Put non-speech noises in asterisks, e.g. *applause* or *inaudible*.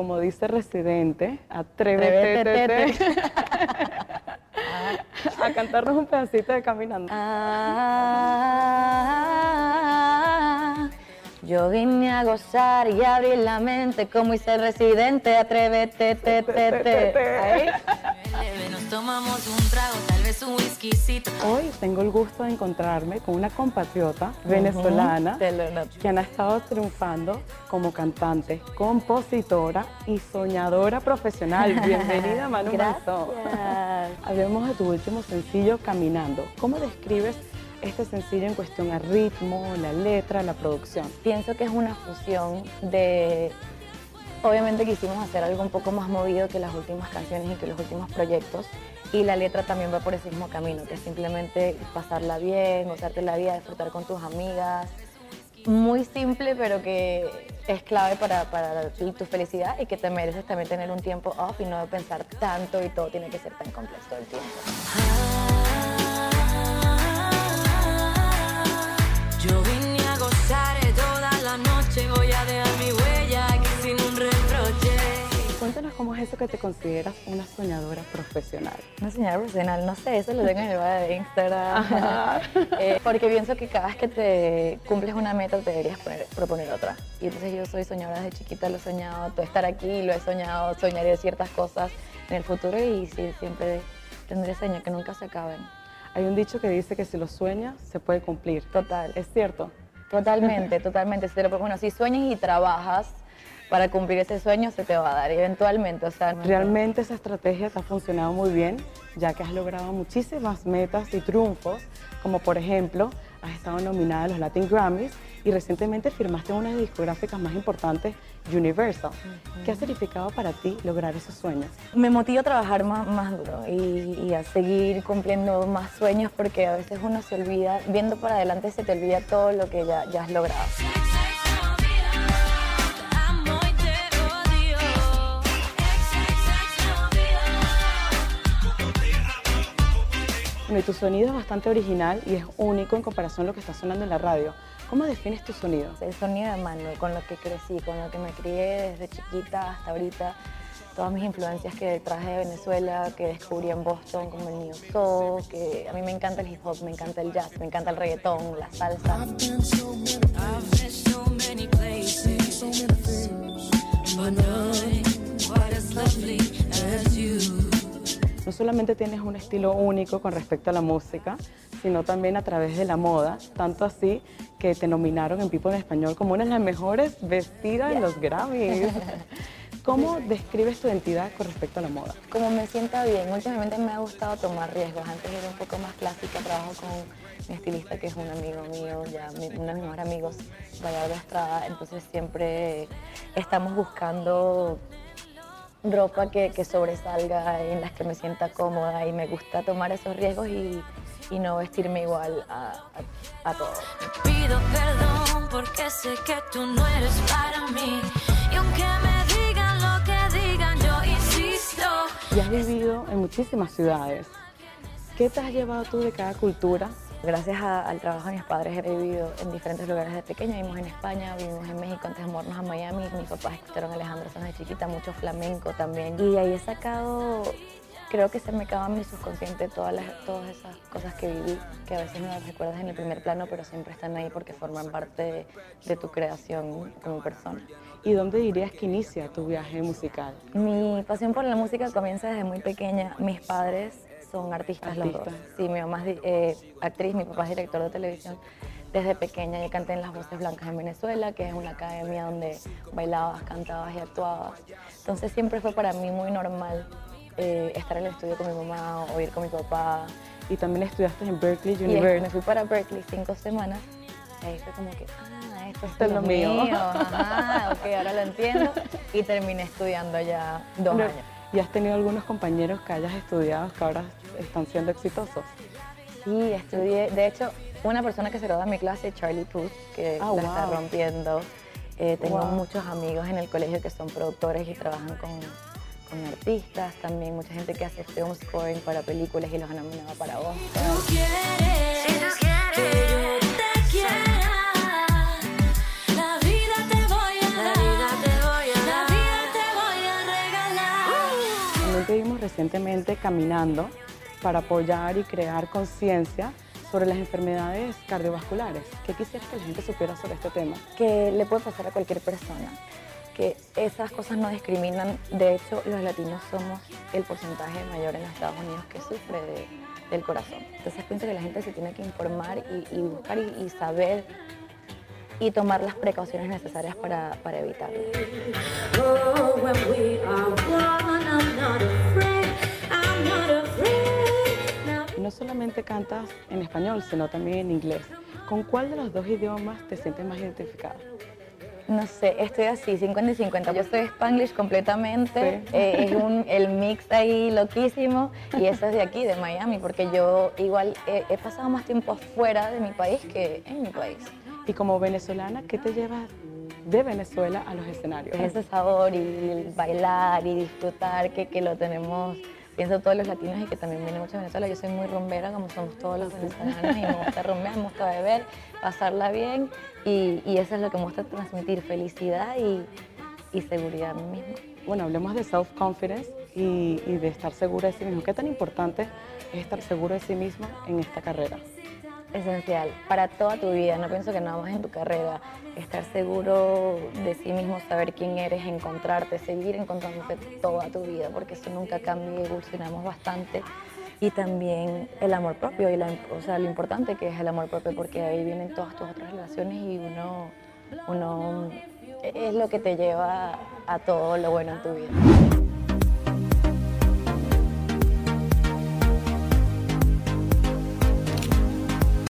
como dice Residente, atrévete *laughs* a cantarnos un pedacito de Caminando. Ah, yo vine a gozar y abrir la mente como hice residente, atrévete, te, te, te. Ahí. Nos tomamos un Hoy tengo el gusto de encontrarme con una compatriota venezolana quien ha estado triunfando como cantante, compositora y soñadora profesional. *laughs* Bienvenida, Manu Manzón. Hablemos de tu último sencillo, Caminando. ¿Cómo describes este sencillo en cuestión al ritmo, la letra, la producción? Pienso que es una fusión de... Obviamente quisimos hacer algo un poco más movido que las últimas canciones y que los últimos proyectos. Y la letra también va por ese mismo camino, que es simplemente pasarla bien, gozarte la vida, disfrutar con tus amigas. Muy simple, pero que es clave para, tu, tu felicidad y que te mereces también tener un tiempo off y no pensar tanto y todo tiene que ser tan complejo todo el tiempo. Cómo es eso que te consideras una soñadora profesional. Una señora profesional, no sé, eso lo tengo en el bio de Instagram. *laughs* Eh, porque pienso que cada vez que te cumples una meta te deberías poner- proponer otra. Y entonces yo soy soñadora desde chiquita, lo he soñado, todo estar aquí, lo he soñado, soñaré ciertas cosas en el futuro y sí, siempre tendré sueños que nunca se acaben. Hay un dicho que dice que si lo sueñas, se puede cumplir. Total, ¿Es cierto? totalmente, totalmente. Bueno, si sueñas y trabajas para cumplir ese sueño, se te va a dar eventualmente. O sea, Realmente esa estrategia te ha funcionado muy bien, ya que has logrado muchísimas metas y triunfos, como por ejemplo, has estado nominada a los Latin Grammys y recientemente firmaste una de las discográficas más importantes, Universal. ¿Qué ha significado para ti lograr esos sueños? me motiva a trabajar más, más duro y, y a seguir cumpliendo más sueños porque a veces uno se olvida, viendo para adelante se te olvida todo lo que ya, ya has logrado. Bueno, y tu sonido es bastante original y es único en comparación a lo que está sonando en la radio. ¿Cómo defines tu sonido? El sonido de Manu, con lo que crecí, con lo que me crié desde chiquita hasta ahorita, todas mis influencias que traje de Venezuela, que descubrí en Boston, como el New Soul, que a mí me encanta el hip hop, me encanta el jazz, me encanta el reggaetón, la salsa. I've No solamente tienes un estilo único con respecto a la música, sino también a través de la moda, tanto así que te nominaron en People en Español como una de las mejores vestidas en los Grammys. *laughs* ¿Cómo describes tu identidad con respecto a la moda? como me sienta bien. Últimamente me ha gustado tomar riesgos. Antes era un poco más clásica. Trabajo con mi estilista, que es un amigo mío, ya mi- uno de mis mejores amigos, Gallardo Estrada. Entonces siempre estamos buscando ropa que, que sobresalga, en las que me sienta cómoda y me gusta tomar esos riesgos y, y no vestirme igual a, a, a todos. Pido perdón porque sé que tú no eres para mí. Y aunque me digan lo que digan, yo insisto. Y has vivido en muchísimas ciudades. ¿Qué te has llevado tú de cada cultura? Gracias a- al trabajo de mis padres he vivido en diferentes lugares de pequeña. Vivimos en España, vivimos en México antes de mudarnos a Miami. Mis papás escucharon Alejandro Sanz de chiquita, mucho flamenco también. Y ahí he sacado, creo que se me acaba en mi subconsciente todas, las, todas esas cosas que viví, que a veces no las recuerdas en el primer plano, pero siempre están ahí porque forman parte de, de tu creación como persona. ¿Y dónde dirías que inicia tu viaje musical? Mi pasión por la música comienza desde muy pequeña. Mis padres son artistas, los dos. Sí, mi mamá es eh, actriz, mi papá es director de televisión. Desde pequeña yo canté en Las Voces Blancas en Venezuela, que es una academia donde bailabas, cantabas y actuabas. Entonces siempre fue para mí muy normal eh, estar en el estudio con mi mamá o ir con mi papá. Y también estudiaste en Berkeley Y University. me fui para Berkeley cinco semanas. Y ahí fue como que, ah, esto, Esto es lo mío. Ajá, ok, ahora lo entiendo. Y terminé estudiando ya dos Pero- años. ¿Y has tenido algunos compañeros que hayas estudiado que ahora están siendo exitosos? Sí, estudié. De hecho, una persona que se graduó de mi clase, Charlie Puth, que Ah, la está rompiendo. Eh, tengo Wow. muchos amigos en el colegio que son productores y trabajan con, con artistas. También mucha gente que hace film scoring para películas y los han nominado para Oscar. Tú quieres estuvimos recientemente caminando para apoyar y crear conciencia sobre las enfermedades cardiovasculares. ¿Qué quisieras que la gente supiera sobre este tema? Que le puede pasar a cualquier persona, que esas cosas no discriminan. De hecho, los latinos somos el porcentaje mayor en los Estados Unidos que sufre de- del corazón. Entonces pienso que la gente se tiene que informar y, y buscar y, y saber y tomar las precauciones necesarias para, para evitarlo. No solamente cantas en español, sino también en inglés. ¿Con cuál de los dos idiomas te sientes más identificada? No sé, estoy así, 50 y 50. Yo soy Spanglish completamente, Sí. eh, es un, el mix ahí loquísimo y eso es de aquí, de Miami, porque yo igual he, he pasado más tiempo fuera de mi país que en mi país. Y como venezolana, ¿qué te lleva de Venezuela a los escenarios? Es ese sabor y el bailar y disfrutar que, que lo tenemos, pienso todos los latinos y que también viene mucho de Venezuela. Yo soy muy rumbera, como somos todos los venezolanos, y me gusta rumbear, me gusta beber, pasarla bien y, y eso es lo que me gusta transmitir, felicidad y, y seguridad a mí misma. Bueno, hablemos de self-confidence y, y de estar segura de sí mismo. ¿Qué tan importante es estar seguro de sí mismo en esta carrera? Esencial para toda tu vida, no pienso que nada más en tu carrera, estar seguro de sí mismo, saber quién eres, encontrarte, seguir encontrándote toda tu vida, porque eso nunca cambia y evolucionamos bastante. Y también el amor propio, y la, o sea, lo importante que es el amor propio, porque ahí vienen todas tus otras relaciones y uno, uno es lo que te lleva a todo lo bueno en tu vida.